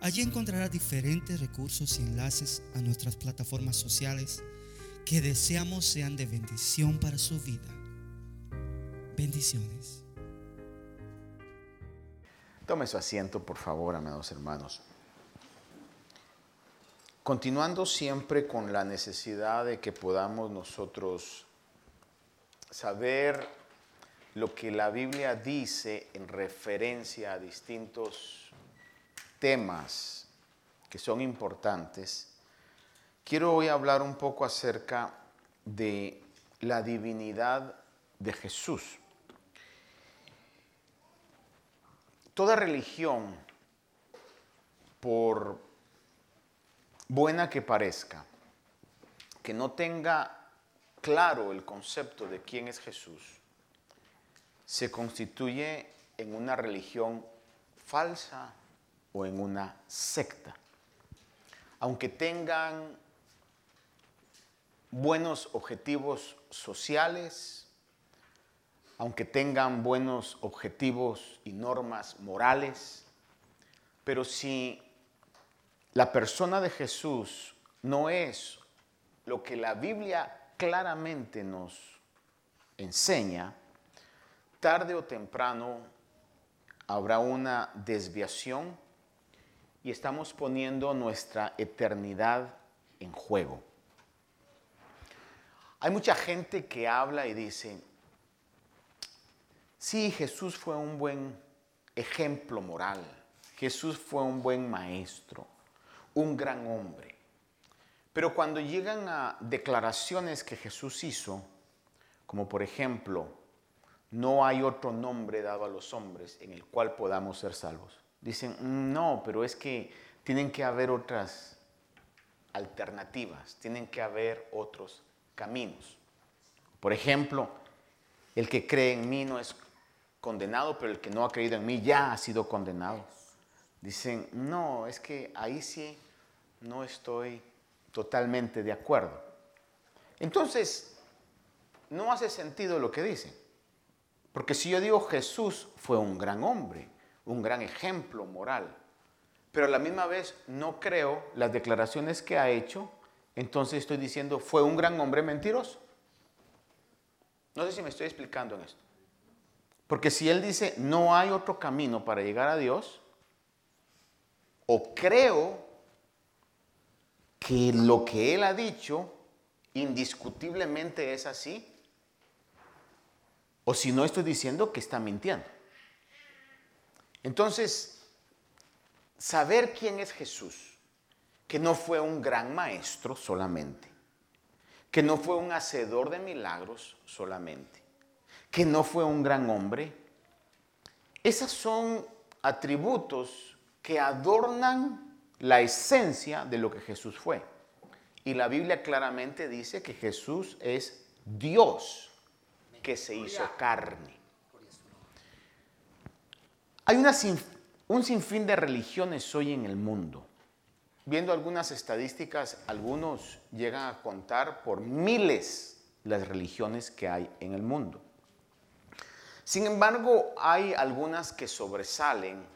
Allí encontrará diferentes recursos y enlaces a nuestras plataformas sociales que deseamos sean de bendición para su vida. Bendiciones. Tome su asiento, por favor, amados hermanos. Continuando siempre con la necesidad de que podamos nosotros saber lo que la Biblia dice en referencia a distintos temas que son importantes, quiero hoy hablar un poco acerca de la divinidad de Jesús. Toda religión, por buena que parezca, que no tenga claro el concepto de quién es Jesús, se constituye en una religión falsa o en una secta. Aunque tengan buenos objetivos sociales, aunque tengan buenos objetivos y normas morales, pero si la persona de Jesús no es lo que la Biblia claramente nos enseña, tarde o temprano habrá una desviación y estamos poniendo nuestra eternidad en juego. Hay mucha gente que habla y dice, sí, Jesús fue un buen ejemplo moral, Jesús fue un buen maestro, un gran hombre. Pero cuando llegan a declaraciones que Jesús hizo, como por ejemplo, no hay otro nombre dado a los hombres en el cual podamos ser salvos. Dicen, no, pero es que tienen que haber otras alternativas, tienen que haber otros caminos. Por ejemplo, el que cree en mí no es condenado, pero el que no ha creído en mí ya ha sido condenado. Dicen, no, es que ahí sí no estoy totalmente de acuerdo. Entonces, no hace sentido lo que dicen. Porque si yo digo Jesús fue un gran hombre, un gran ejemplo moral. Pero a la misma vez no creo las declaraciones que ha hecho, entonces estoy diciendo, fue un gran hombre mentiroso. No sé si me estoy explicando en esto. Porque si él dice, no hay otro camino para llegar a Dios, o creo que lo que él ha dicho indiscutiblemente es así, o si no estoy diciendo que está mintiendo. Entonces, saber quién es Jesús, que no fue un gran maestro solamente, que no fue un hacedor de milagros solamente, que no fue un gran hombre, esos son atributos que adornan la esencia de lo que Jesús fue. Y la Biblia claramente dice que Jesús es Dios que se hizo carne. Hay un sinfín de religiones hoy en el mundo. Viendo algunas estadísticas, algunos llegan a contar por miles las religiones que hay en el mundo. Sin embargo, hay algunas que sobresalen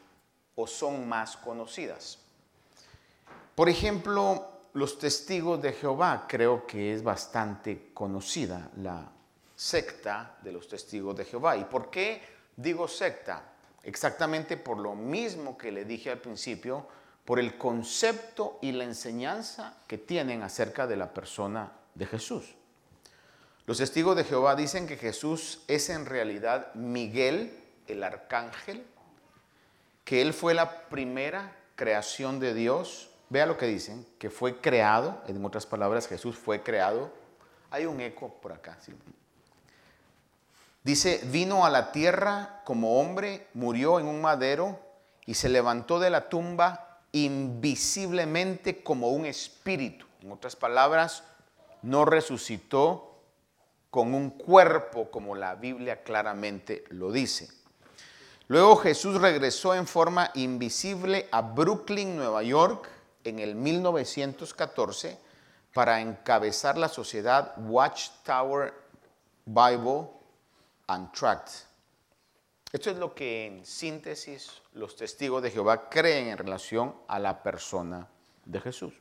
o son más conocidas. Por ejemplo, los testigos de Jehová creo que es bastante conocida la secta de los testigos de Jehová. ¿Y por qué digo secta? Exactamente por lo mismo que le dije al principio, por el concepto y la enseñanza que tienen acerca de la persona de Jesús. Los testigos de Jehová dicen que Jesús es en realidad Miguel, el arcángel, que él fue la primera creación de Dios. Vea lo que dicen, que fue creado, en otras palabras, Jesús fue creado. Hay un eco por acá. ¿sí? Dice, vino a la tierra como hombre, murió en un madero y se levantó de la tumba invisiblemente como un espíritu. En otras palabras, no resucitó con un cuerpo como la Biblia claramente lo dice. Luego Jesús regresó en forma invisible a Brooklyn, Nueva York, en el 1914 para encabezar la sociedad Watchtower Bible Esto es lo que en síntesis los testigos de Jehová creen en relación a la persona de Jesús.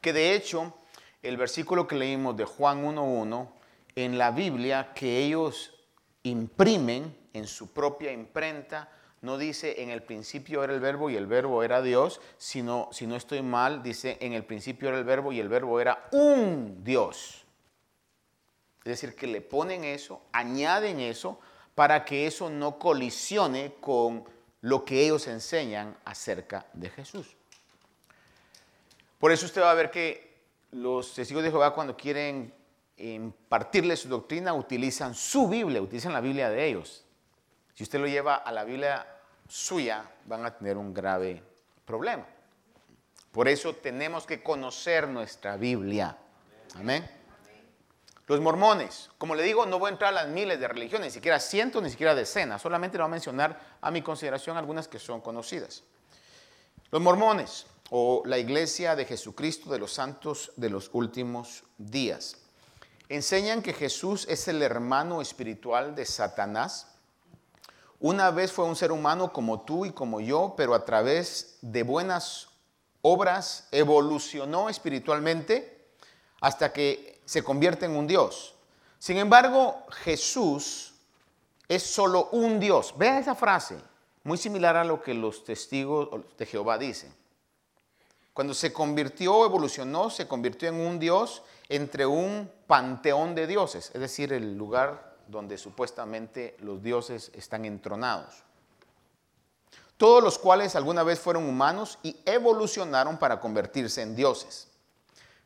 Que de hecho, el versículo que leímos de Juan 1.1, en la Biblia que ellos imprimen en su propia imprenta, no dice en el principio era el verbo y el verbo era Dios, sino, si no estoy mal, dice en el principio era el verbo y el verbo era un Dios. Es decir, que le ponen eso, añaden eso, para que eso no colisione con lo que ellos enseñan acerca de Jesús. Por eso usted va a ver que los testigos de Jehová cuando quieren impartirle su doctrina utilizan su Biblia, utilizan la Biblia de ellos. Si usted lo lleva a la Biblia suya, van a tener un grave problema. Por eso tenemos que conocer nuestra Biblia. Amén. Los mormones, como le digo, no voy a entrar a las miles de religiones, ni siquiera cientos, ni siquiera decenas, solamente le voy a mencionar a mi consideración algunas que son conocidas. Los mormones o la iglesia de Jesucristo de los santos de los últimos días enseñan que Jesús es el hermano espiritual de Satanás una vez fue un ser humano como tú y como yo, pero a través de buenas obras evolucionó espiritualmente hasta que se convierte en un Dios. Sin embargo, Jesús es solo un Dios. Vea esa frase, muy similar a lo que los testigos de Jehová dicen. Cuando se convirtió, evolucionó, se convirtió en un Dios entre un panteón de dioses, es decir, el lugar donde supuestamente los dioses están entronados. Todos los cuales alguna vez fueron humanos y evolucionaron para convertirse en dioses.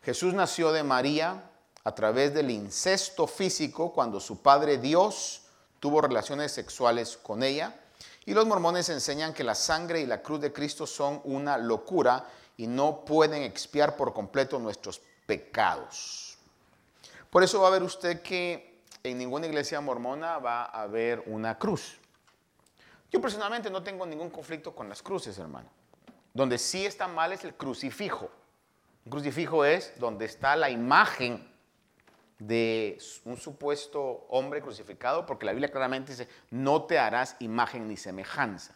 Jesús nació de María a través del incesto físico cuando su padre Dios tuvo relaciones sexuales con ella. Y los mormones enseñan que la sangre y la cruz de Cristo son una locura y no pueden expiar por completo nuestros pecados. Por eso va a ver usted que en ninguna iglesia mormona va a haber una cruz. Yo personalmente no tengo ningún conflicto con las cruces, hermano. Donde sí está mal es el crucifijo. Un crucifijo es donde está la imagen de un supuesto hombre crucificado, porque la Biblia claramente dice, no te harás imagen ni semejanza.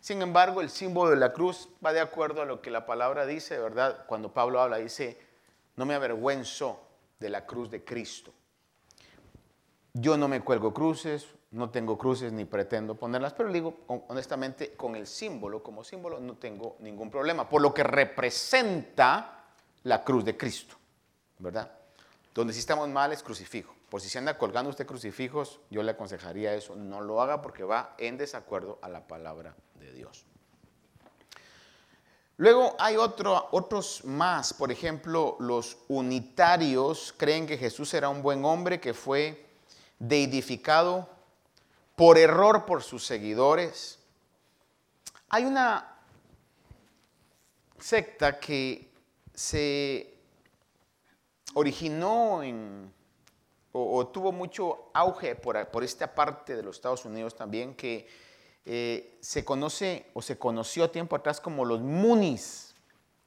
Sin embargo, el símbolo de la cruz va de acuerdo a lo que la palabra dice, ¿verdad? Cuando Pablo habla, dice, no me avergüenzo de la cruz de Cristo. Yo no me cuelgo cruces, no tengo cruces ni pretendo ponerlas, pero digo honestamente, con el símbolo, como símbolo, no tengo ningún problema, por lo que representa la cruz de Cristo, ¿verdad? Donde sí estamos mal es crucifijo. Por si se anda colgando usted crucifijos, yo le aconsejaría eso, no lo haga porque va en desacuerdo a la palabra de Dios. Luego hay otro, otros más, por ejemplo, los unitarios creen que Jesús era un buen hombre que fue deidificado por error por sus seguidores. Hay una secta que se originó o, tuvo mucho auge por, esta parte de los Estados Unidos también, que eh, se conoce o se conoció tiempo atrás como los Munis.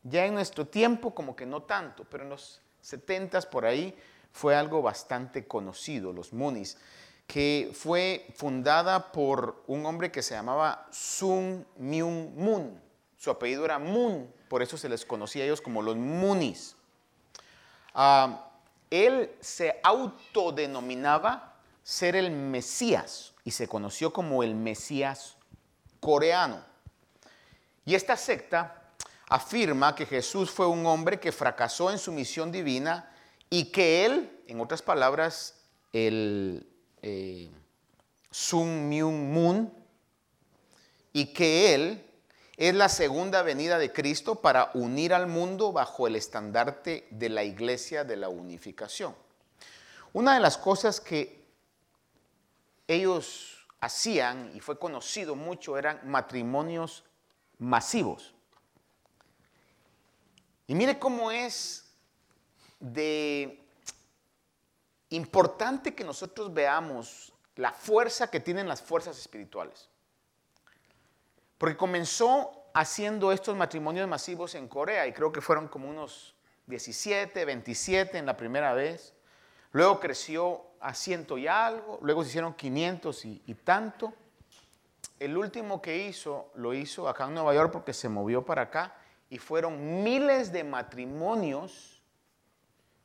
Ya en nuestro tiempo como que no tanto, pero en los 70s por ahí fue algo bastante conocido, los Munis, que fue fundada por un hombre que se llamaba Sun Myung Moon. Su apellido era Moon, por eso se les conocía a ellos como los Munis. Él se autodenominaba ser el Mesías y se conoció como el Mesías coreano. Y esta secta afirma que Jesús fue un hombre que fracasó en su misión divina y que él, en otras palabras, el eh, Sun Myung Moon, y que él es la segunda venida de Cristo para unir al mundo bajo el estandarte de la iglesia de la unificación. Una de las cosas que ellos hacían y fue conocido mucho eran matrimonios masivos. Y mire cómo es de importante que nosotros veamos la fuerza que tienen las fuerzas espirituales. Porque comenzó haciendo estos matrimonios masivos en Corea y creo que fueron como unos 17, 27 en la primera vez. Luego creció a ciento y algo, luego se hicieron 500 y, y tanto. El último que hizo lo hizo acá en Nueva York porque se movió para acá y fueron miles de matrimonios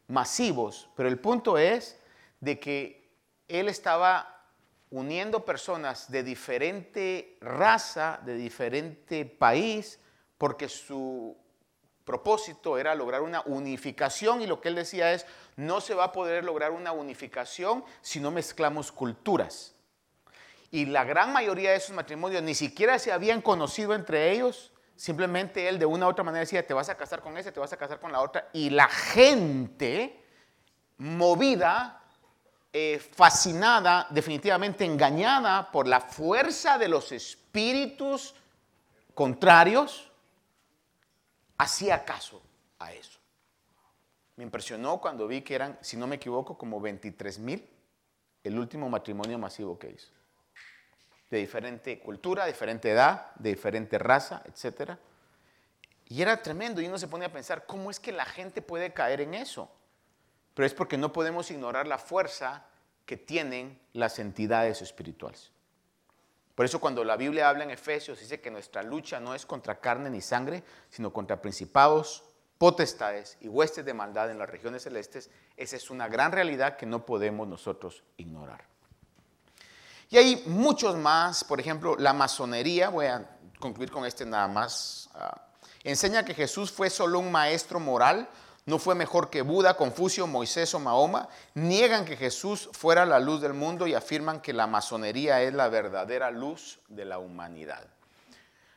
masivos. Pero el punto es de que él estaba uniendo personas de diferente raza, de diferente país, porque su propósito era lograr una unificación y lo que él decía es, no se va a poder lograr una unificación si no mezclamos culturas. Y la gran mayoría de esos matrimonios ni siquiera se habían conocido entre ellos, simplemente él de una u otra manera decía, te vas a casar con ese, te vas a casar con la otra, y la gente movida eh, fascinada, definitivamente engañada por la fuerza de los espíritus contrarios, hacía caso a eso. Me impresionó cuando vi que eran, si no me equivoco, como 23 mil el último matrimonio masivo que hizo. De diferente cultura, diferente edad, de diferente raza, etc. Y era tremendo y uno se pone a pensar, ¿cómo es que la gente puede caer en eso? Pero es porque no podemos ignorar la fuerza que tienen las entidades espirituales. Por eso cuando la Biblia habla en Efesios dice que nuestra lucha no es contra carne ni sangre, sino contra principados, potestades y huestes de maldad en las regiones celestes, esa es una gran realidad que no podemos nosotros ignorar. Y hay muchos más, por ejemplo, la masonería, voy a concluir con este nada más, ah, enseña que Jesús fue solo un maestro moral, no fue mejor que Buda, Confucio, Moisés o Mahoma. Niegan que Jesús fuera la luz del mundo y afirman que la masonería es la verdadera luz de la humanidad.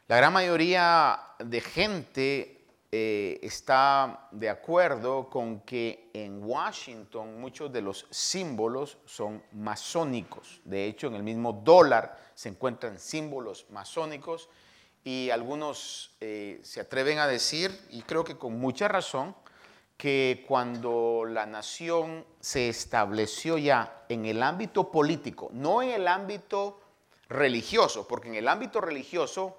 La gran mayoría de gente eh, está de acuerdo con que en Washington muchos de los símbolos son masónicos. De hecho, en el mismo dólar se encuentran símbolos masónicos y algunos eh, se atreven a decir, y creo que con mucha razón, que cuando la nación se estableció ya en el ámbito político, no en el ámbito religioso, porque en el ámbito religioso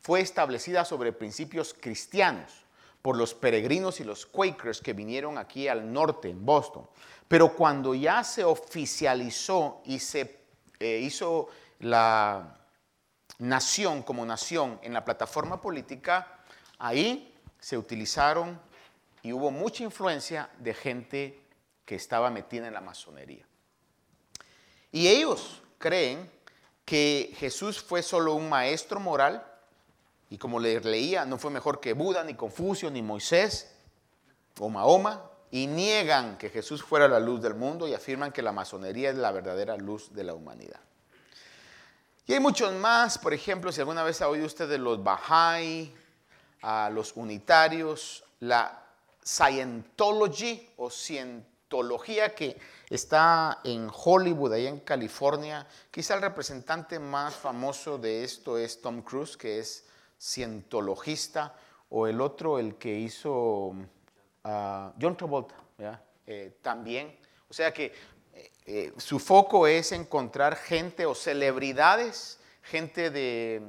fue establecida sobre principios cristianos por los peregrinos y los Quakers que vinieron aquí al norte, en Boston. Pero cuando ya se oficializó y se eh, hizo la nación como nación en la plataforma política, ahí se utilizaron y hubo mucha influencia de gente que estaba metida en la masonería. Y ellos creen que Jesús fue solo un maestro moral y como le leía, no fue mejor que Buda, ni Confucio, ni Moisés o Mahoma, y niegan que Jesús fuera la luz del mundo y afirman que la masonería es la verdadera luz de la humanidad. Y hay muchos más, por ejemplo, si alguna vez ha oído usted de los Bahá'í, a los unitarios, la Scientology o Cientología que está en Hollywood, ahí en California. Quizá el representante más famoso de esto es Tom Cruise, que es cientologista, o el otro, el que hizo ah, John Travolta, eh, también. O sea que eh, eh, su foco es encontrar gente o celebridades, gente de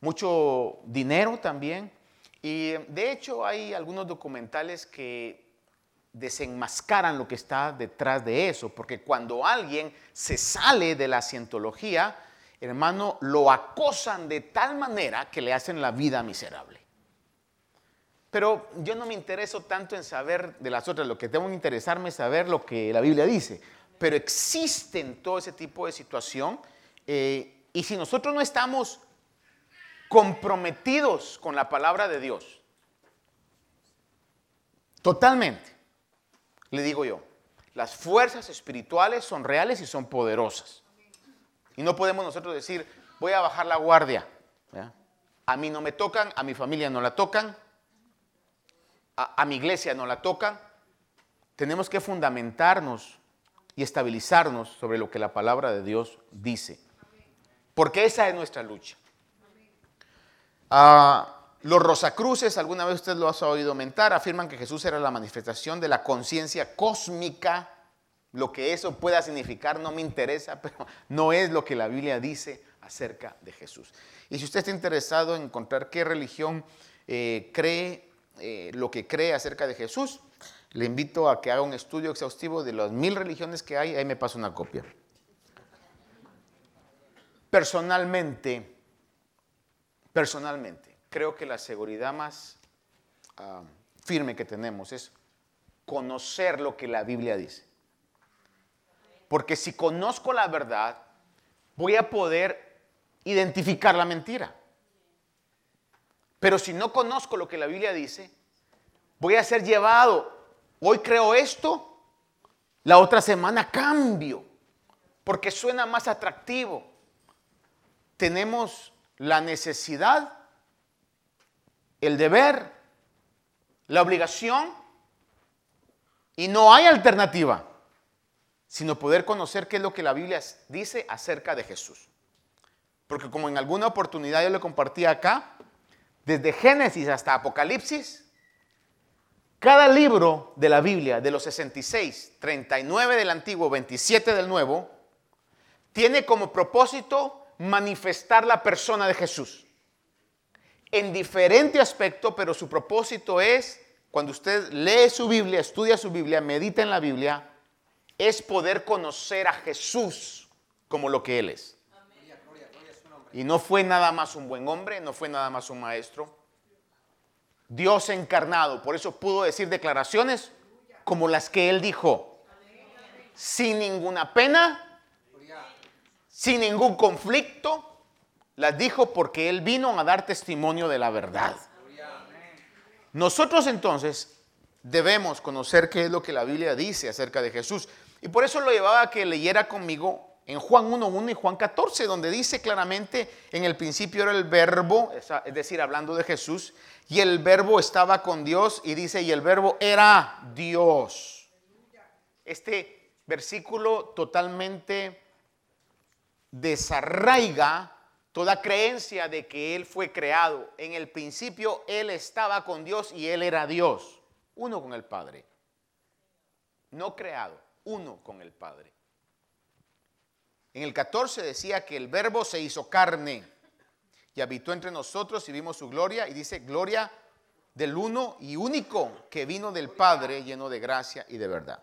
mucho dinero también, y de hecho hay algunos documentales que desenmascaran lo que está detrás de eso, porque cuando alguien se sale de la cientología, hermano, lo acosan de tal manera que le hacen la vida miserable. Pero yo no me intereso tanto en saber de las otras, lo que tengo que interesarme es saber lo que la Biblia dice. Pero existen todo ese tipo de situación eh, y si nosotros no estamos comprometidos con la palabra de Dios. Totalmente. Le digo yo, las fuerzas espirituales son reales y son poderosas. Y no podemos nosotros decir, voy a bajar la guardia. A mí no me tocan, a mi familia no la tocan, a, a mi iglesia no la tocan. Tenemos que fundamentarnos y estabilizarnos sobre lo que la palabra de Dios dice. Porque esa es nuestra lucha. Ah, los Rosacruces, alguna vez usted lo ha oído mentar, afirman que Jesús era la manifestación de la conciencia cósmica. Lo que eso pueda significar no me interesa, pero no es lo que la Biblia dice acerca de Jesús. Y si usted está interesado en encontrar qué religión eh, cree eh, lo que cree acerca de Jesús, le invito a que haga un estudio exhaustivo de las mil religiones que hay, ahí me paso una copia. Personalmente, personalmente, creo que la seguridad más ah, firme que tenemos es conocer lo que la Biblia dice. Porque si conozco la verdad, voy a poder identificar la mentira. Pero si no conozco lo que la Biblia dice, voy a ser llevado Hoy creo esto, la otra semana cambio, porque suena más atractivo. Tenemos la necesidad, el deber, la obligación, y no hay alternativa, sino poder conocer qué es lo que la Biblia dice acerca de Jesús. Porque como en alguna oportunidad yo le compartí acá, desde Génesis hasta Apocalipsis, cada libro de la Biblia, de los 66, 39 del Antiguo, 27 del Nuevo, tiene como propósito manifestar la persona de Jesús. En diferente aspecto, pero su propósito es, cuando usted lee su Biblia, estudia su Biblia, medita en la Biblia, es poder conocer a Jesús como lo que Él es. Y no fue nada más un buen hombre, no fue nada más un maestro, Dios encarnado. Por eso pudo decir declaraciones como las que él dijo. Sin ninguna pena, sin ningún conflicto. Las dijo porque él vino a dar testimonio de la verdad. Nosotros entonces debemos conocer qué es lo que la Biblia dice acerca de Jesús. Y por eso lo llevaba a que leyera conmigo en Juan 1.1 y Juan 14, donde dice claramente, en el principio era el verbo, es decir, hablando de Jesús, y el verbo estaba con Dios y dice, y el verbo era Dios. Este versículo totalmente desarraiga toda creencia de que Él fue creado. En el principio Él estaba con Dios y Él era Dios, uno con el Padre. No creado, uno con el Padre. En el 14 decía que el verbo se hizo carne y habitó entre nosotros y vimos su gloria. Y dice, gloria del uno y único que vino del Padre lleno de gracia y de verdad.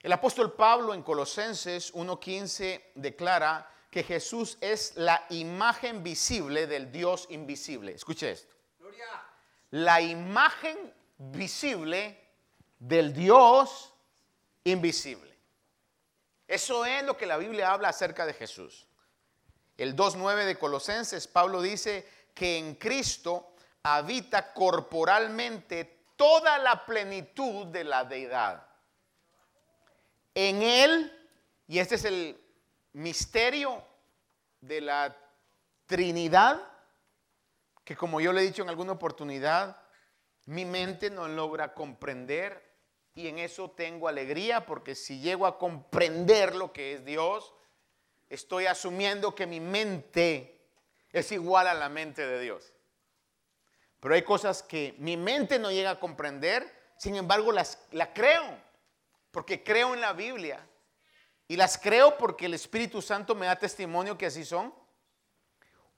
El apóstol Pablo en Colosenses 1.15 declara que Jesús es la imagen visible del Dios invisible. Escuche esto. La imagen visible del Dios invisible. Eso es lo que la Biblia habla acerca de Jesús. El 2.9 de Colosenses, Pablo dice que en Cristo habita corporalmente toda la plenitud de la deidad. En Él, y este es el misterio de la Trinidad, que como yo le he dicho en alguna oportunidad, mi mente no logra comprender y en eso tengo alegría porque si llego a comprender lo que es Dios, estoy asumiendo que mi mente es igual a la mente de Dios. Pero hay cosas que mi mente no llega a comprender, sin embargo las la creo, porque creo en la Biblia. Y las creo porque el Espíritu Santo me da testimonio que así son.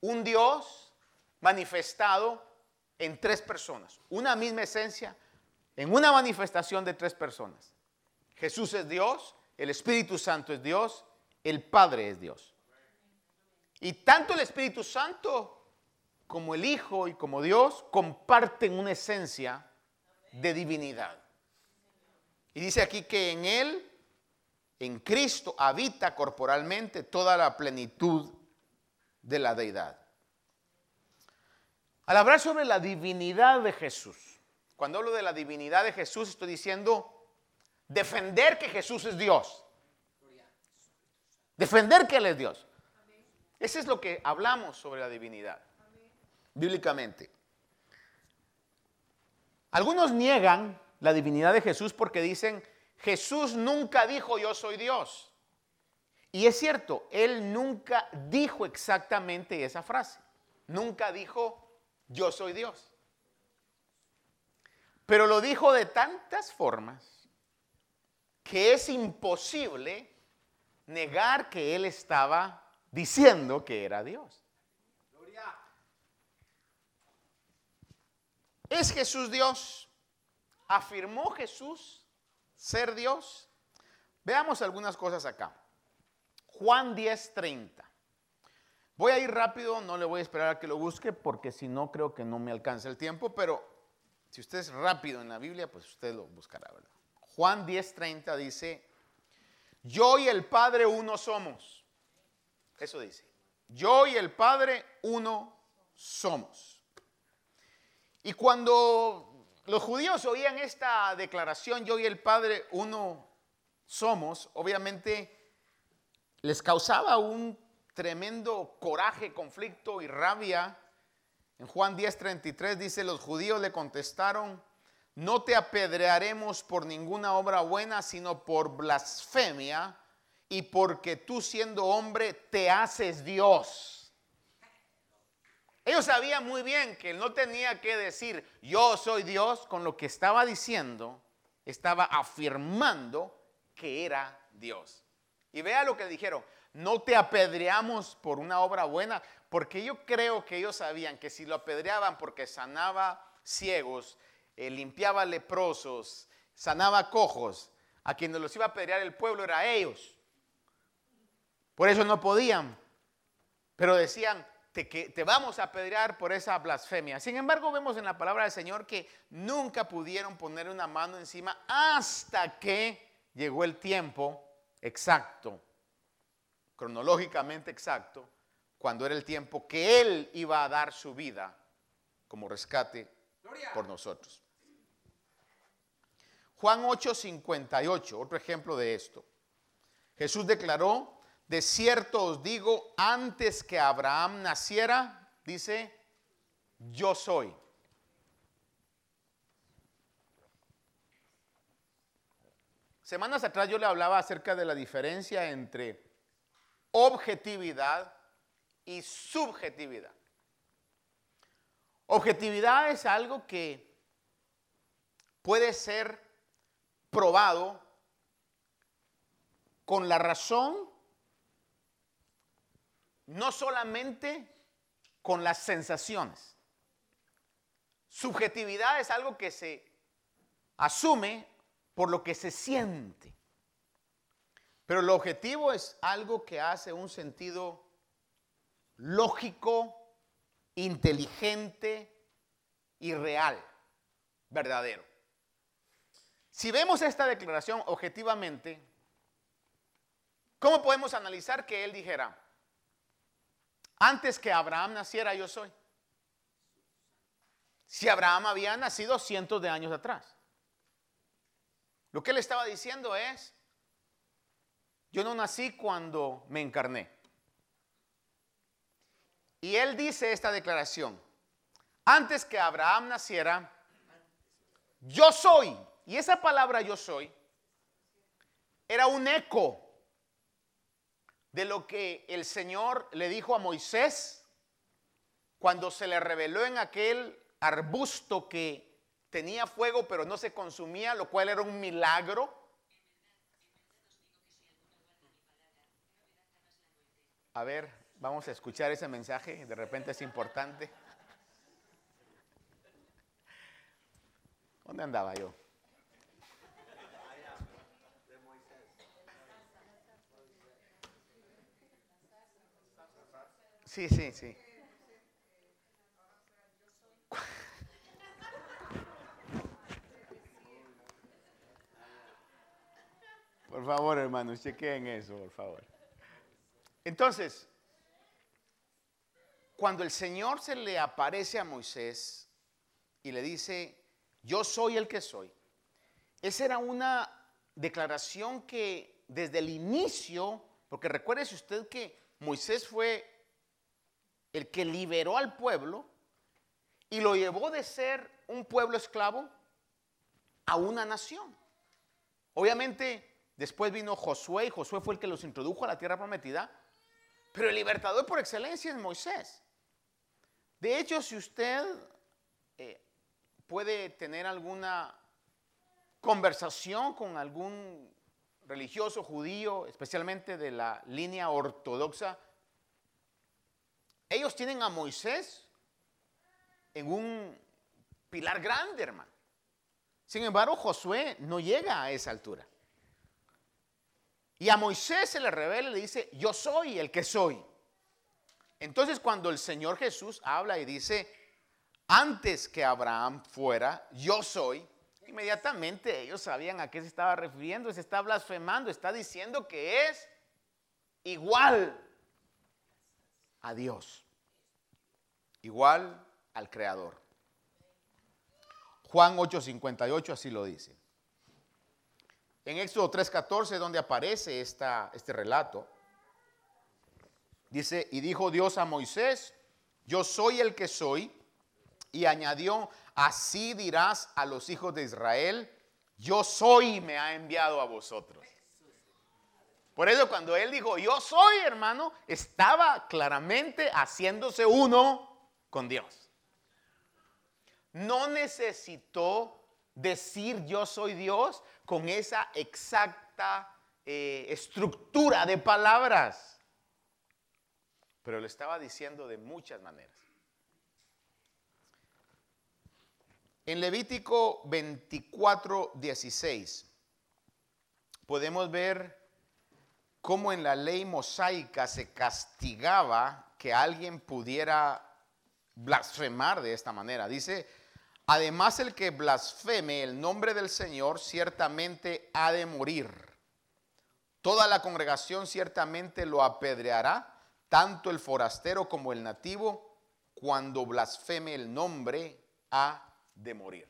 Un Dios manifestado en tres personas, una misma esencia, en una manifestación de tres personas. Jesús es Dios, el Espíritu Santo es Dios el Padre es Dios. Y tanto el Espíritu Santo como el Hijo y como Dios comparten una esencia de divinidad. Y dice aquí que en Él, en Cristo, habita corporalmente toda la plenitud de la deidad. Al hablar sobre la divinidad de Jesús, cuando hablo de la divinidad de Jesús, estoy diciendo defender que Jesús es Dios. Defender que Él es Dios. Ese es lo que hablamos sobre la divinidad, bíblicamente. Algunos niegan la divinidad de Jesús porque dicen, Jesús nunca dijo yo soy Dios. Y es cierto, Él nunca dijo exactamente esa frase. Nunca dijo yo soy Dios. Pero lo dijo de tantas formas que es imposible negar que él estaba diciendo que era Dios. ¿Es Jesús Dios? ¿Afirmó Jesús ser Dios? Veamos algunas cosas acá. Juan 10:30. Voy a ir rápido, no le voy a esperar a que lo busque porque si no creo que no me alcanza el tiempo, pero si usted es rápido en la Biblia, pues usted lo buscará, ¿verdad? Juan 10:30 dice, yo y el Padre uno somos. Eso dice, yo y el Padre uno somos. Y cuando los judíos oían esta declaración, yo y el Padre uno somos, obviamente les causaba un tremendo coraje, conflicto y rabia. En Juan 10:33 dice, los judíos le contestaron, no te apedrearemos por ninguna obra buena, sino por blasfemia y porque tú siendo hombre te haces Dios. Ellos sabían muy bien que él no tenía que decir yo soy Dios, con lo que estaba diciendo, estaba afirmando que era Dios. Y vea lo que dijeron, no te apedreamos por una obra buena, porque yo creo que ellos sabían que si lo apedreaban porque sanaba ciegos, eh, limpiaba leprosos, sanaba cojos, a quienes los iba a apedrear el pueblo era ellos. Por eso no podían, pero decían, te, que, te vamos a apedrear por esa blasfemia. Sin embargo, vemos en la palabra del Señor que nunca pudieron poner una mano encima hasta que llegó el tiempo exacto cronológicamente exacto, cuando era el tiempo que Él iba a dar su vida como rescate por nosotros. Juan 8:58, otro ejemplo de esto. Jesús declaró, de cierto os digo, antes que Abraham naciera, dice, yo soy. Semanas atrás yo le hablaba acerca de la diferencia entre objetividad y subjetividad. Objetividad es algo que puede ser probado con la razón, no solamente con las sensaciones. Subjetividad es algo que se asume por lo que se siente. Pero el objetivo es algo que hace un sentido lógico, inteligente y real, verdadero. Si vemos esta declaración objetivamente, ¿cómo podemos analizar que él dijera, antes que Abraham naciera yo soy? Si Abraham había nacido cientos de años atrás. Lo que él estaba diciendo es, yo no nací cuando me encarné. Y él dice esta declaración. Antes que Abraham naciera, yo soy. Y esa palabra yo soy era un eco de lo que el Señor le dijo a Moisés cuando se le reveló en aquel arbusto que tenía fuego pero no se consumía, lo cual era un milagro. A ver, vamos a escuchar ese mensaje, de repente es importante. ¿Dónde andaba yo? Sí, sí, sí. Por favor, hermanos, chequeen eso, por favor. Entonces, cuando el Señor se le aparece a Moisés y le dice, yo soy el que soy, esa era una declaración que desde el inicio, porque recuérdese usted que Moisés fue el que liberó al pueblo y lo llevó de ser un pueblo esclavo a una nación. Obviamente, después vino Josué y Josué fue el que los introdujo a la tierra prometida, pero el libertador por excelencia es Moisés. De hecho, si usted eh, puede tener alguna conversación con algún religioso judío, especialmente de la línea ortodoxa, ellos tienen a Moisés en un pilar grande, hermano. Sin embargo, Josué no llega a esa altura. Y a Moisés se le revela y le dice, yo soy el que soy. Entonces cuando el Señor Jesús habla y dice, antes que Abraham fuera, yo soy, inmediatamente ellos sabían a qué se estaba refiriendo, se está blasfemando, está diciendo que es igual a Dios, igual al Creador. Juan 8:58 así lo dice. En Éxodo 3:14, donde aparece esta, este relato, dice, y dijo Dios a Moisés, yo soy el que soy, y añadió, así dirás a los hijos de Israel, yo soy me ha enviado a vosotros. Por eso cuando él dijo, yo soy hermano, estaba claramente haciéndose uno con Dios. No necesitó decir yo soy Dios con esa exacta eh, estructura de palabras, pero lo estaba diciendo de muchas maneras. En Levítico 24, 16 podemos ver cómo en la ley mosaica se castigaba que alguien pudiera blasfemar de esta manera. Dice, además el que blasfeme el nombre del Señor ciertamente ha de morir. Toda la congregación ciertamente lo apedreará, tanto el forastero como el nativo, cuando blasfeme el nombre ha de morir.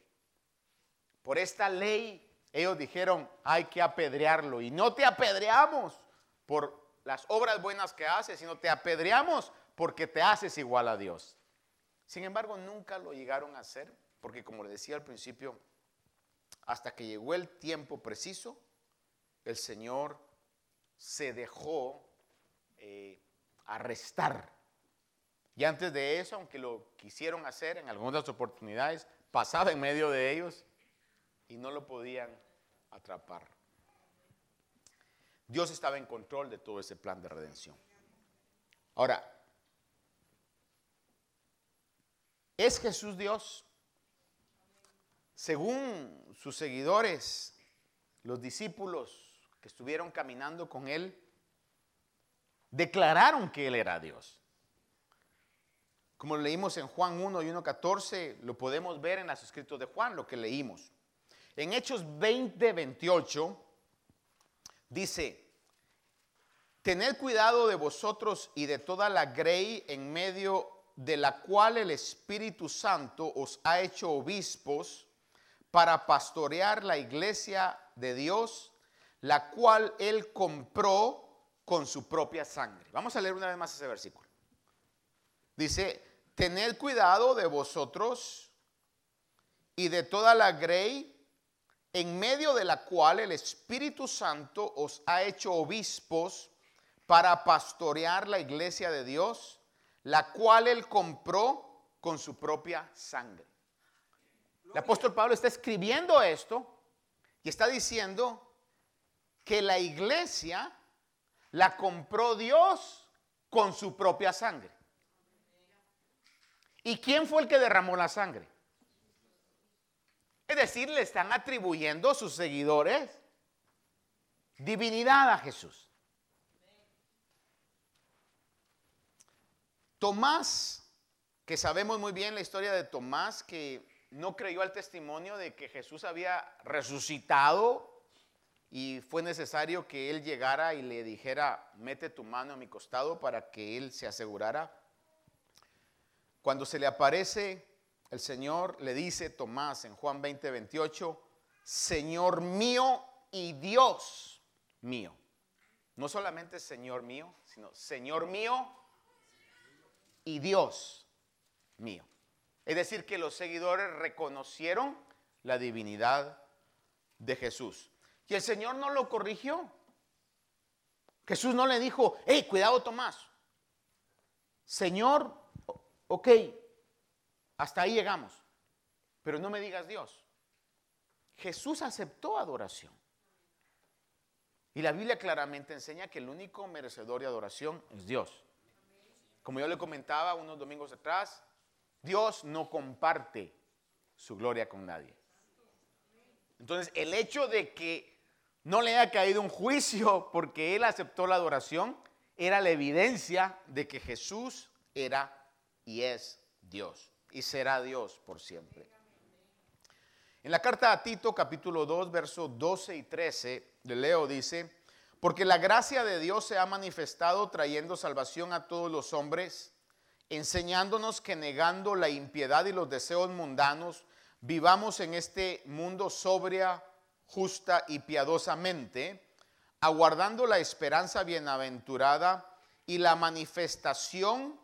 Por esta ley ellos dijeron, hay que apedrearlo. Y no te apedreamos por las obras buenas que haces, sino te apedreamos porque te haces igual a Dios. Sin embargo, nunca lo llegaron a hacer, porque como le decía al principio, hasta que llegó el tiempo preciso, el Señor se dejó eh, arrestar. Y antes de eso, aunque lo quisieron hacer en algunas oportunidades, pasaba en medio de ellos y no lo podían atrapar. Dios estaba en control de todo ese plan de redención. Ahora, ¿es Jesús Dios? Según sus seguidores, los discípulos que estuvieron caminando con él, declararon que él era Dios. Como leímos en Juan 1 y 1.14, lo podemos ver en los escritos de Juan, lo que leímos. En Hechos 20, 28, dice, tened cuidado de vosotros y de toda la grey en medio de la cual el Espíritu Santo os ha hecho obispos para pastorear la iglesia de Dios, la cual él compró con su propia sangre. Vamos a leer una vez más ese versículo. Dice, tened cuidado de vosotros y de toda la grey en medio de la cual el Espíritu Santo os ha hecho obispos para pastorear la iglesia de Dios, la cual él compró con su propia sangre. El apóstol Pablo está escribiendo esto y está diciendo que la iglesia la compró Dios con su propia sangre. ¿Y quién fue el que derramó la sangre? Es decir, le están atribuyendo sus seguidores divinidad a Jesús. Tomás, que sabemos muy bien la historia de Tomás, que no creyó al testimonio de que Jesús había resucitado y fue necesario que él llegara y le dijera, mete tu mano a mi costado para que él se asegurara cuando se le aparece el Señor, le dice Tomás en Juan 20, 28, Señor mío y Dios mío. No solamente Señor mío, sino Señor mío y Dios mío. Es decir, que los seguidores reconocieron la divinidad de Jesús. Y el Señor no lo corrigió. Jesús no le dijo, hey, cuidado Tomás. Señor Ok, Hasta ahí llegamos. Pero no me digas Dios. Jesús aceptó adoración. Y la Biblia claramente enseña que el único merecedor de adoración es Dios. Como yo le comentaba unos domingos atrás, Dios no comparte su gloria con nadie. Entonces, el hecho de que no le haya caído un juicio porque él aceptó la adoración era la evidencia de que Jesús era y es Dios y será Dios por siempre. En la carta a Tito capítulo 2 versos 12 y 13 de Leo dice, porque la gracia de Dios se ha manifestado trayendo salvación a todos los hombres, enseñándonos que negando la impiedad y los deseos mundanos, vivamos en este mundo sobria, justa y piadosamente, aguardando la esperanza bienaventurada y la manifestación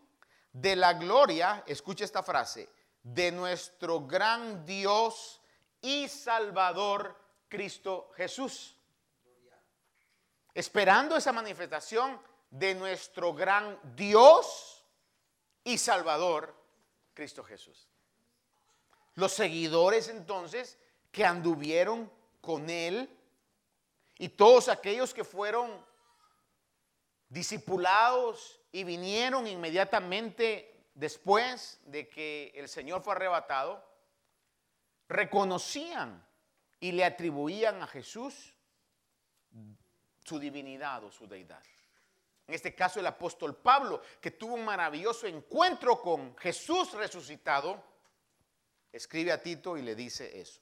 de la gloria, escuche esta frase, de nuestro gran Dios y Salvador Cristo Jesús esperando esa manifestación de nuestro gran Dios y Salvador, Cristo Jesús. Los seguidores entonces que anduvieron con Él y todos aquellos que fueron discipulados y vinieron inmediatamente después de que el Señor fue arrebatado, reconocían y le atribuían a Jesús su divinidad o su deidad. En este caso el apóstol Pablo, que tuvo un maravilloso encuentro con Jesús resucitado, escribe a Tito y le dice eso.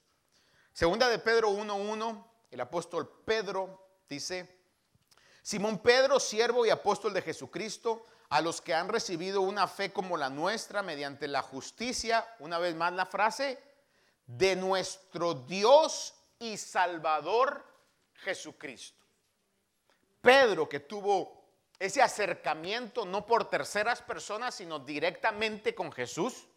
Segunda de Pedro 1.1, el apóstol Pedro dice, Simón Pedro, siervo y apóstol de Jesucristo, a los que han recibido una fe como la nuestra mediante la justicia, una vez más la frase, de nuestro Dios y Salvador Jesucristo. Pedro que tuvo ese acercamiento no por terceras personas, sino directamente con Jesús,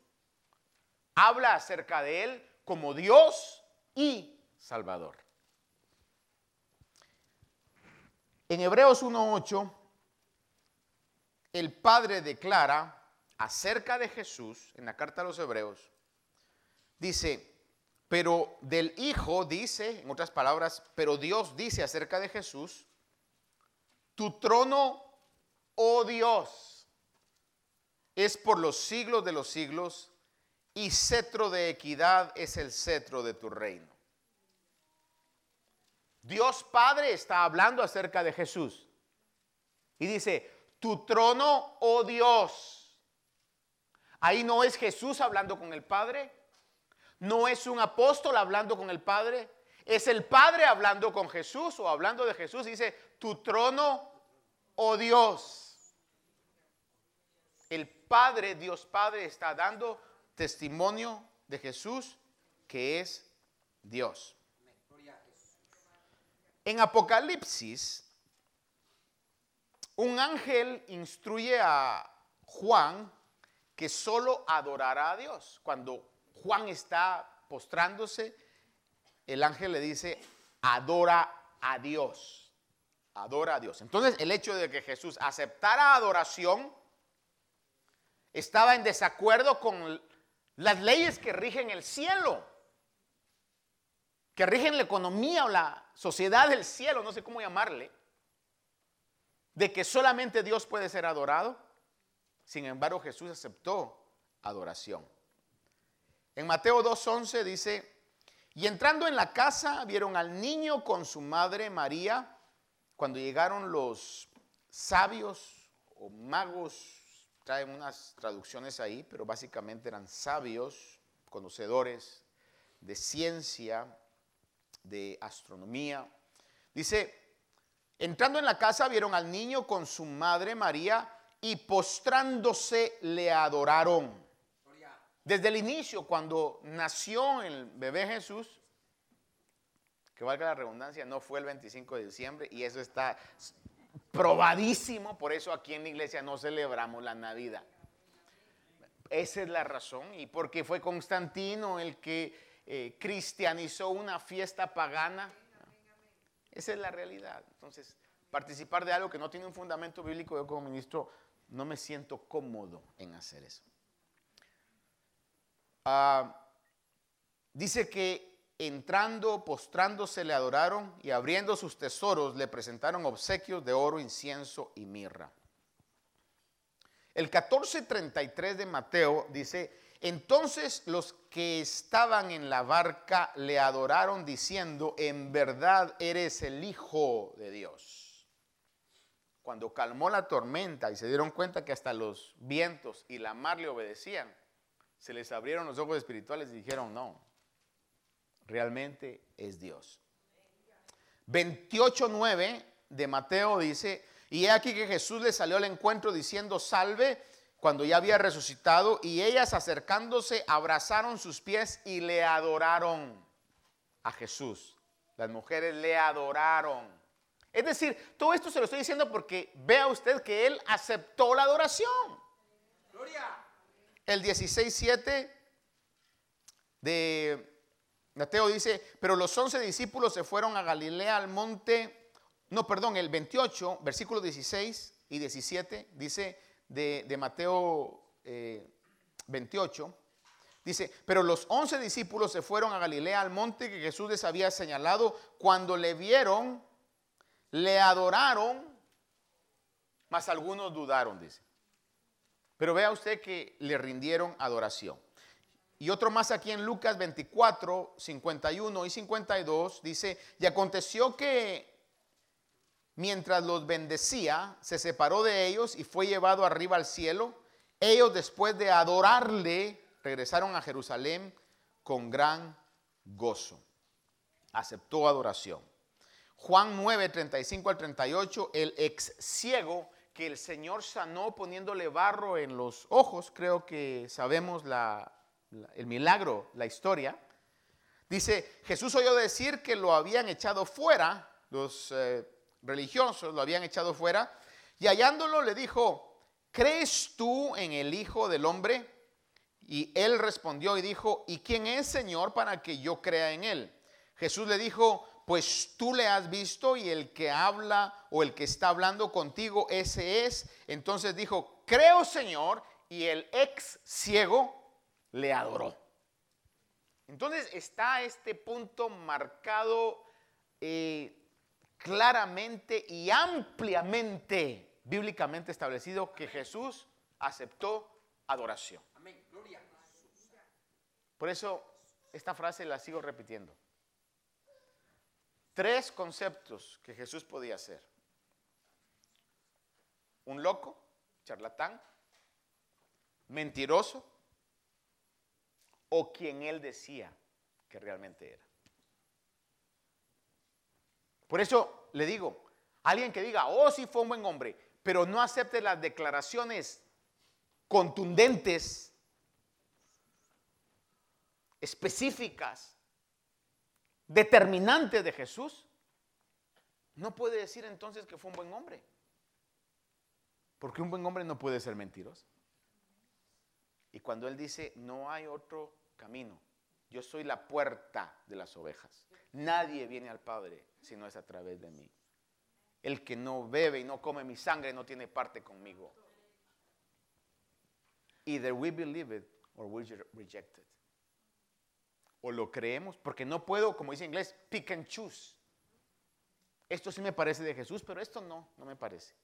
habla acerca de él como Dios y Salvador. En Hebreos 1.8, el Padre declara acerca de Jesús, en la carta a los Hebreos, dice, pero del Hijo dice, en otras palabras, pero Dios dice acerca de Jesús, tu trono, oh Dios, es por los siglos de los siglos y cetro de equidad es el cetro de tu reino. Dios Padre está hablando acerca de Jesús y dice, tu trono, oh Dios. Ahí no es Jesús hablando con el Padre, no es un apóstol hablando con el Padre, es el Padre hablando con Jesús o hablando de Jesús. Dice, tu trono, oh Dios. El Padre, Dios Padre, está dando testimonio de Jesús que es Dios. En Apocalipsis, un ángel instruye a Juan que solo adorará a Dios. Cuando Juan está postrándose, el ángel le dice, adora a Dios, adora a Dios. Entonces el hecho de que Jesús aceptara adoración estaba en desacuerdo con las leyes que rigen el cielo, que rigen la economía o la sociedad del cielo, no sé cómo llamarle, de que solamente Dios puede ser adorado. Sin embargo, Jesús aceptó adoración. En Mateo 2.11 dice, y entrando en la casa, vieron al niño con su madre María. Cuando llegaron los sabios o magos, traen unas traducciones ahí, pero básicamente eran sabios, conocedores de ciencia, de astronomía. Dice, entrando en la casa, vieron al niño con su madre María y postrándose le adoraron. Desde el inicio, cuando nació el bebé Jesús, que valga la redundancia, no fue el 25 de diciembre y eso está probadísimo, por eso aquí en la iglesia no celebramos la Navidad. Esa es la razón y porque fue Constantino el que eh, cristianizó una fiesta pagana. Esa es la realidad. Entonces, participar de algo que no tiene un fundamento bíblico, yo como ministro no me siento cómodo en hacer eso. ah, dice que entrando, postrándose, le adoraron y abriendo sus tesoros le presentaron obsequios de oro, incienso y mirra. El 14:33 de Mateo dice, entonces los que estaban en la barca le adoraron diciendo, en verdad eres el Hijo de Dios. Cuando calmó la tormenta y se dieron cuenta que hasta los vientos y la mar le obedecían, se les abrieron los ojos espirituales y dijeron, no, realmente es Dios. 28.9 de Mateo dice, y he aquí que Jesús le salió al encuentro diciendo, salve, cuando ya había resucitado, y ellas acercándose abrazaron sus pies y le adoraron a Jesús. Las mujeres le adoraron. Es decir, todo esto se lo estoy diciendo porque vea usted que él aceptó la adoración. Gloria. El 16.7 de Mateo dice, pero los once discípulos se fueron a Galilea al monte, no, perdón, el 28, versículos 16 y 17, dice, de, Mateo 28, eh, dice, pero los once discípulos se fueron a Galilea al monte que Jesús les había señalado. Cuando le vieron, le adoraron, mas algunos dudaron, dice. Pero vea usted que le rindieron adoración. Y otro más aquí en Lucas 24, 51 y 52 dice, y aconteció que mientras los bendecía, se separó de ellos y fue llevado arriba al cielo. Ellos después de adorarle, regresaron a Jerusalén con gran gozo. Aceptó adoración. Juan 9, 35 al 38, el ex ciego que el Señor sanó poniéndole barro en los ojos, creo que sabemos el milagro, la historia. Dice, Jesús oyó decir que lo habían echado fuera los eh, religiosos, lo habían echado fuera, y hallándolo le dijo, ¿crees tú en el Hijo del Hombre? Y él respondió y dijo, ¿y quién es Señor para que yo crea en él? Jesús le dijo, pues tú le has visto y el que habla o el que está hablando contigo, ese es. Entonces dijo, creo Señor, y el ex ciego le adoró. Entonces está este punto marcado eh, claramente y ampliamente bíblicamente establecido que Jesús aceptó adoración. Por eso esta frase la sigo repitiendo. Tres conceptos que Jesús podía hacer. Un loco, charlatán, mentiroso o quien él decía que realmente era. Por eso le digo, alguien que diga, oh, sí fue un buen hombre, pero no acepte las declaraciones contundentes, específicas, determinantes de Jesús, no puede decir entonces que fue un buen hombre. Porque un buen hombre no puede ser mentiroso. Y cuando él dice, no hay otro camino, yo soy la puerta de las ovejas. Nadie viene al Padre si no es a través de mí. El que no bebe y no come mi sangre no tiene parte conmigo. Either we believe it or we reject it. O lo creemos, porque no puedo, como dice en inglés, pick and choose. Esto sí me parece de Jesús, pero esto no, no me parece.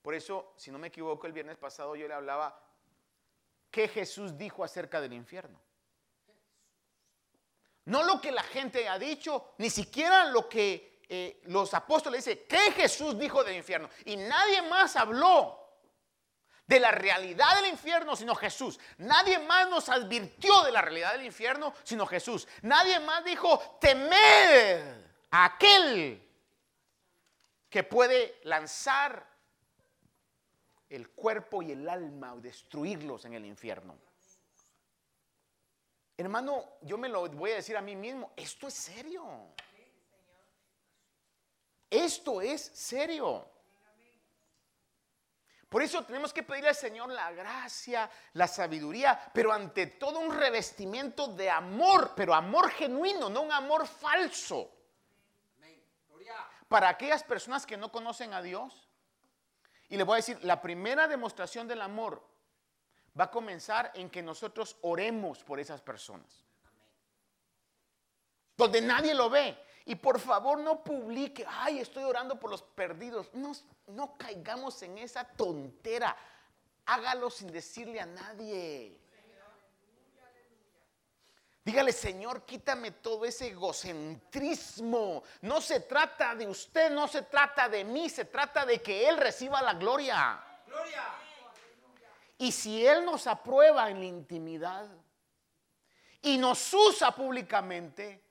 Por eso, si no me equivoco, el viernes pasado yo le hablaba qué Jesús dijo acerca del infierno. No lo que la gente ha dicho, ni siquiera lo que eh, los apóstoles dicen, ¿qué Jesús dijo del infierno? Y nadie más habló de la realidad del infierno sino Jesús. Nadie más nos advirtió de la realidad del infierno sino Jesús. Nadie más dijo, temed a aquel que puede lanzar el cuerpo y el alma o destruirlos en el infierno. Hermano, yo me lo voy a decir a mí mismo, esto es serio. Esto es serio. Por eso tenemos que pedirle al Señor la gracia, la sabiduría, pero ante todo un revestimiento de amor, pero amor genuino, no un amor falso. Para aquellas personas que no conocen a Dios, y le voy a decir, la primera demostración del amor va a comenzar en que nosotros oremos por esas personas. Donde nadie lo ve. Y por favor no publique, ay, estoy orando por los perdidos. No, no caigamos en esa tontera. Hágalo sin decirle a nadie. Dígale, Señor, quítame todo ese egocentrismo. No se trata de usted, no se trata de mí, se trata de que Él reciba la gloria. Y si Él nos aprueba en la intimidad y nos usa públicamente,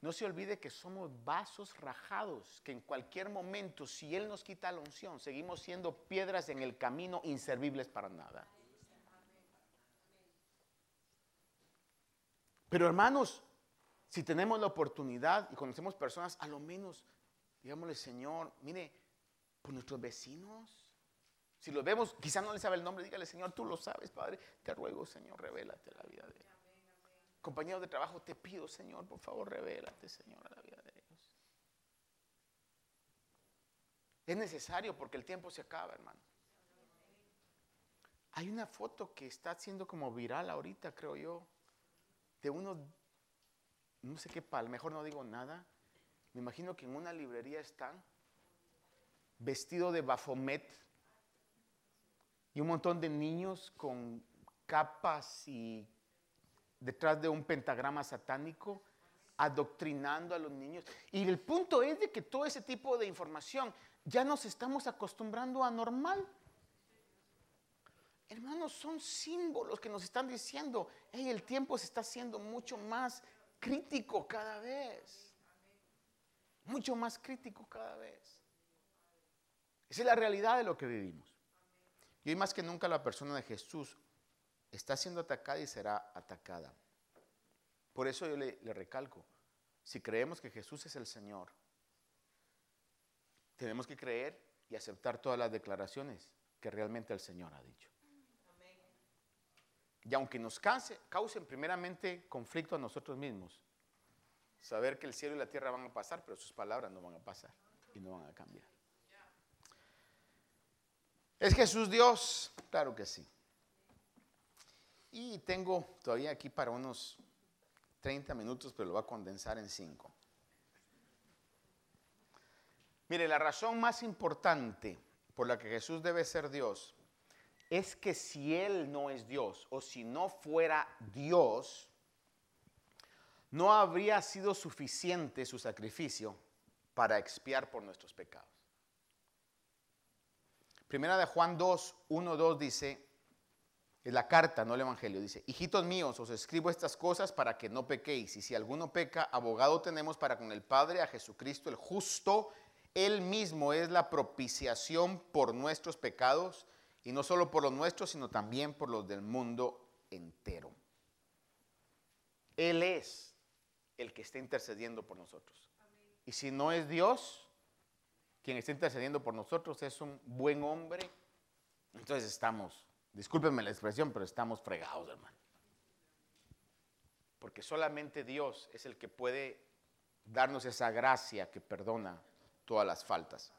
no se olvide que somos vasos rajados, que en cualquier momento, si Él nos quita la unción, seguimos siendo piedras en el camino inservibles para nada. Pero hermanos, si tenemos la oportunidad y conocemos personas, a lo menos, digámosle, Señor, mire, por nuestros vecinos, si los vemos, quizá no le sabe el nombre, dígale, Señor, tú lo sabes, Padre, te ruego, Señor, revélate la vida de ellos. Compañeros de trabajo, te pido, Señor, por favor, revélate, Señor, a la vida de ellos. Es necesario porque el tiempo se acaba, hermano. Hay una foto que está siendo como viral ahorita, creo yo, de uno, no sé qué pal, mejor no digo nada. Me imagino que en una librería están vestido de Bafomet y un montón de niños con capas y detrás de un pentagrama satánico adoctrinando a los niños. Y el punto es de que todo ese tipo de información ya nos estamos acostumbrando a normal. Hermanos, son símbolos que nos están diciendo, hey, el tiempo se está haciendo mucho más crítico cada vez. Mucho más crítico cada vez. Esa es la realidad de lo que vivimos. Y hoy más que nunca la persona de Jesús está siendo atacada y será atacada. Por eso yo le, le recalco, si creemos que Jesús es el Señor, tenemos que creer y aceptar todas las declaraciones que realmente el Señor ha dicho. Y aunque nos causen primeramente conflicto a nosotros mismos, saber que el cielo y la tierra van a pasar, pero sus palabras no van a pasar y no van a cambiar. ¿Es Jesús Dios? Claro que sí. Y tengo todavía aquí para unos 30 minutos, pero lo voy a condensar en 5. Mire, la razón más importante por la que Jesús debe ser Dios es que si Él no es Dios o si no fuera Dios, no habría sido suficiente su sacrificio para expiar por nuestros pecados. Primera de Juan 2, 1, 2 dice, es la carta, no el Evangelio, dice, hijitos míos, os escribo estas cosas para que no pequéis, y si alguno peca, abogado tenemos para con el Padre a Jesucristo el justo, Él mismo es la propiciación por nuestros pecados, y no solo por los nuestros, sino también por los del mundo entero. Él es el que está intercediendo por nosotros. Y si no es Dios, quien está intercediendo por nosotros es un buen hombre, entonces estamos, discúlpenme la expresión, pero estamos fregados, hermano. Porque solamente Dios es el que puede darnos esa gracia que perdona todas las faltas.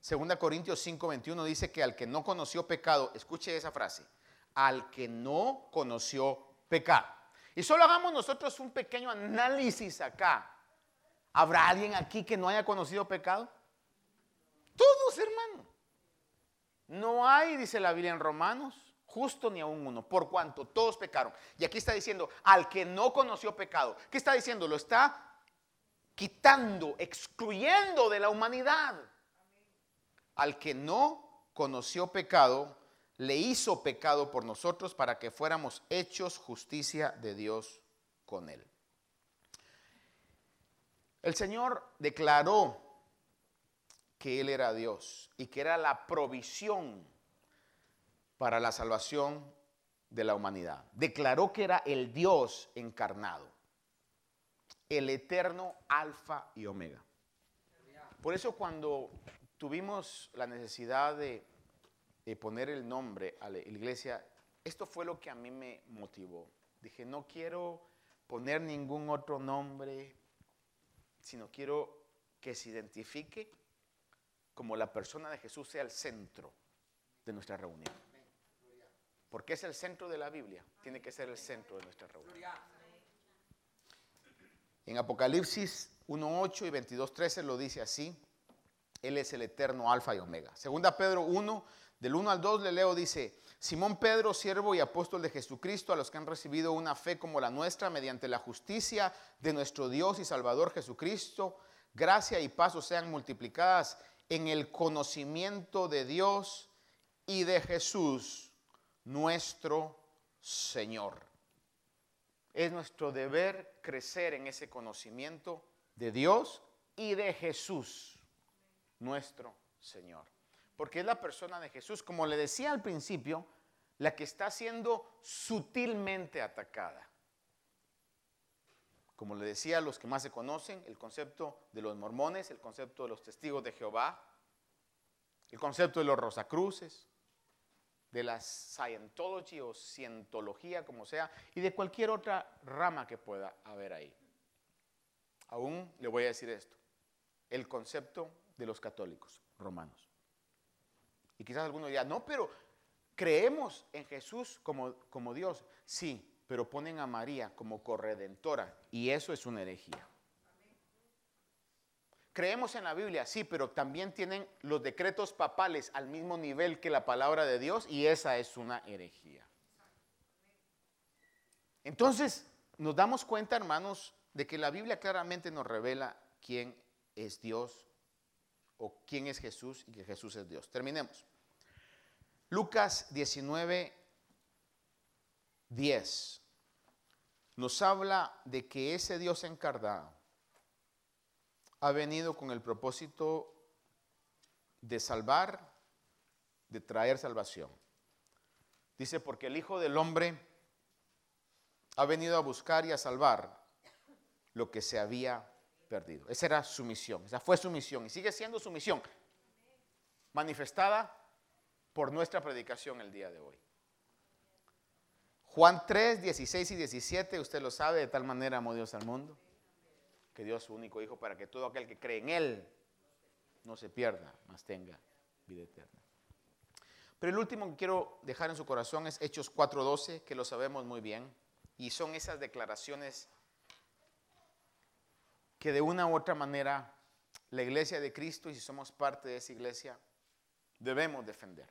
Segunda Corintios 5:21 dice que al que no conoció pecado, escuche esa frase, al que no conoció pecado. Y solo hagamos nosotros un pequeño análisis acá. ¿Habrá alguien aquí que no haya conocido pecado? Todos, hermano. No hay, dice la Biblia en Romanos, justo ni aún uno, por cuanto todos pecaron. Y aquí está diciendo, al que no conoció pecado. ¿Qué está diciendo? Lo está quitando, excluyendo de la humanidad al que no conoció pecado, le hizo pecado por nosotros para que fuéramos hechos justicia de Dios con él. El Señor declaró que Él era Dios y que era la provisión para la salvación de la humanidad. Declaró que era el Dios encarnado, el eterno alfa y omega. Por eso cuando tuvimos la necesidad de, poner el nombre a la iglesia, esto fue lo que a mí me motivó. Dije, no quiero poner ningún otro nombre, sino quiero que se identifique como la persona de Jesús sea el centro de nuestra reunión. porque es el centro de la Biblia, tiene que ser el centro de nuestra reunión. En Apocalipsis 1.8 y 22.13 lo dice así, Él es el eterno alfa y omega. Segunda Pedro 1, del 1 al 2 le leo, dice, Simón Pedro, siervo y apóstol de Jesucristo, a los que han recibido una fe como la nuestra mediante la justicia de nuestro Dios y Salvador Jesucristo, gracia y paz sean multiplicadas en el conocimiento de Dios y de Jesús, nuestro Señor. Es nuestro deber crecer en ese conocimiento de Dios y de Jesús, nuestro Señor. Porque es la persona de Jesús, como le decía al principio, la que está siendo sutilmente atacada. Como le decía los que más se conocen, el concepto de los mormones, el concepto de los testigos de Jehová, el concepto de los rosacruces, de la Scientology o Cientología, como sea, y de cualquier otra rama que pueda haber ahí. Aún le voy a decir esto, el concepto de los católicos romanos. Y quizás alguno diga, no, pero creemos en Jesús como, como Dios. Sí, pero ponen a María como corredentora y eso es una herejía. Creemos en la Biblia, sí, pero también tienen los decretos papales al mismo nivel que la palabra de Dios y esa es una herejía. Entonces, nos damos cuenta, hermanos, de que la Biblia claramente nos revela quién es Dios o quién es Jesús y que Jesús es Dios. Terminemos. Lucas 19, 10 nos habla de que ese Dios encarnado ha venido con el propósito de salvar, de traer salvación. Dice, porque el Hijo del Hombre ha venido a buscar y a salvar lo que se había perdido. Esa era su misión, esa fue su misión y sigue siendo su misión, manifestada por nuestra predicación el día de hoy. Juan 3, 16 y 17, usted lo sabe, de tal manera amó Dios al mundo, que Dios su único Hijo para que todo aquel que cree en Él no se pierda, mas tenga vida eterna. Pero el último que quiero dejar en su corazón es Hechos 4.12, que lo sabemos muy bien, y son esas declaraciones que de una u otra manera la iglesia de Cristo, y si somos parte de esa iglesia, debemos defender.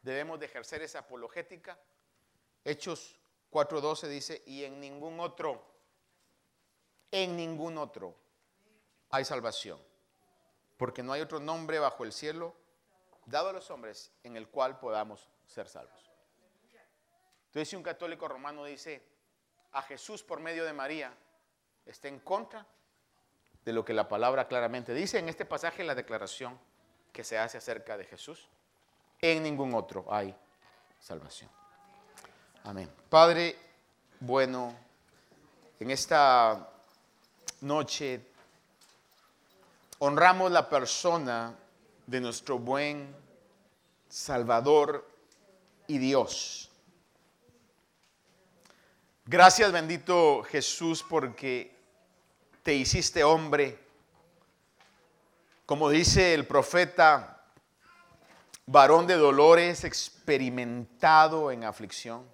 Debemos de ejercer esa apologética. Hechos 4.12 dice, y en ningún otro, en ningún otro hay salvación, porque no hay otro nombre bajo el cielo dado a los hombres en el cual podamos ser salvos. Entonces si un católico romano dice, a Jesús por medio de María, está en contra de lo que la palabra claramente dice en este pasaje, la declaración que se hace acerca de Jesús. En ningún otro hay salvación. Amén. Padre, bueno, en esta noche honramos la persona de nuestro buen Salvador y Dios. Gracias bendito Jesús porque te hiciste hombre. Como dice el profeta, varón de dolores, experimentado en aflicción.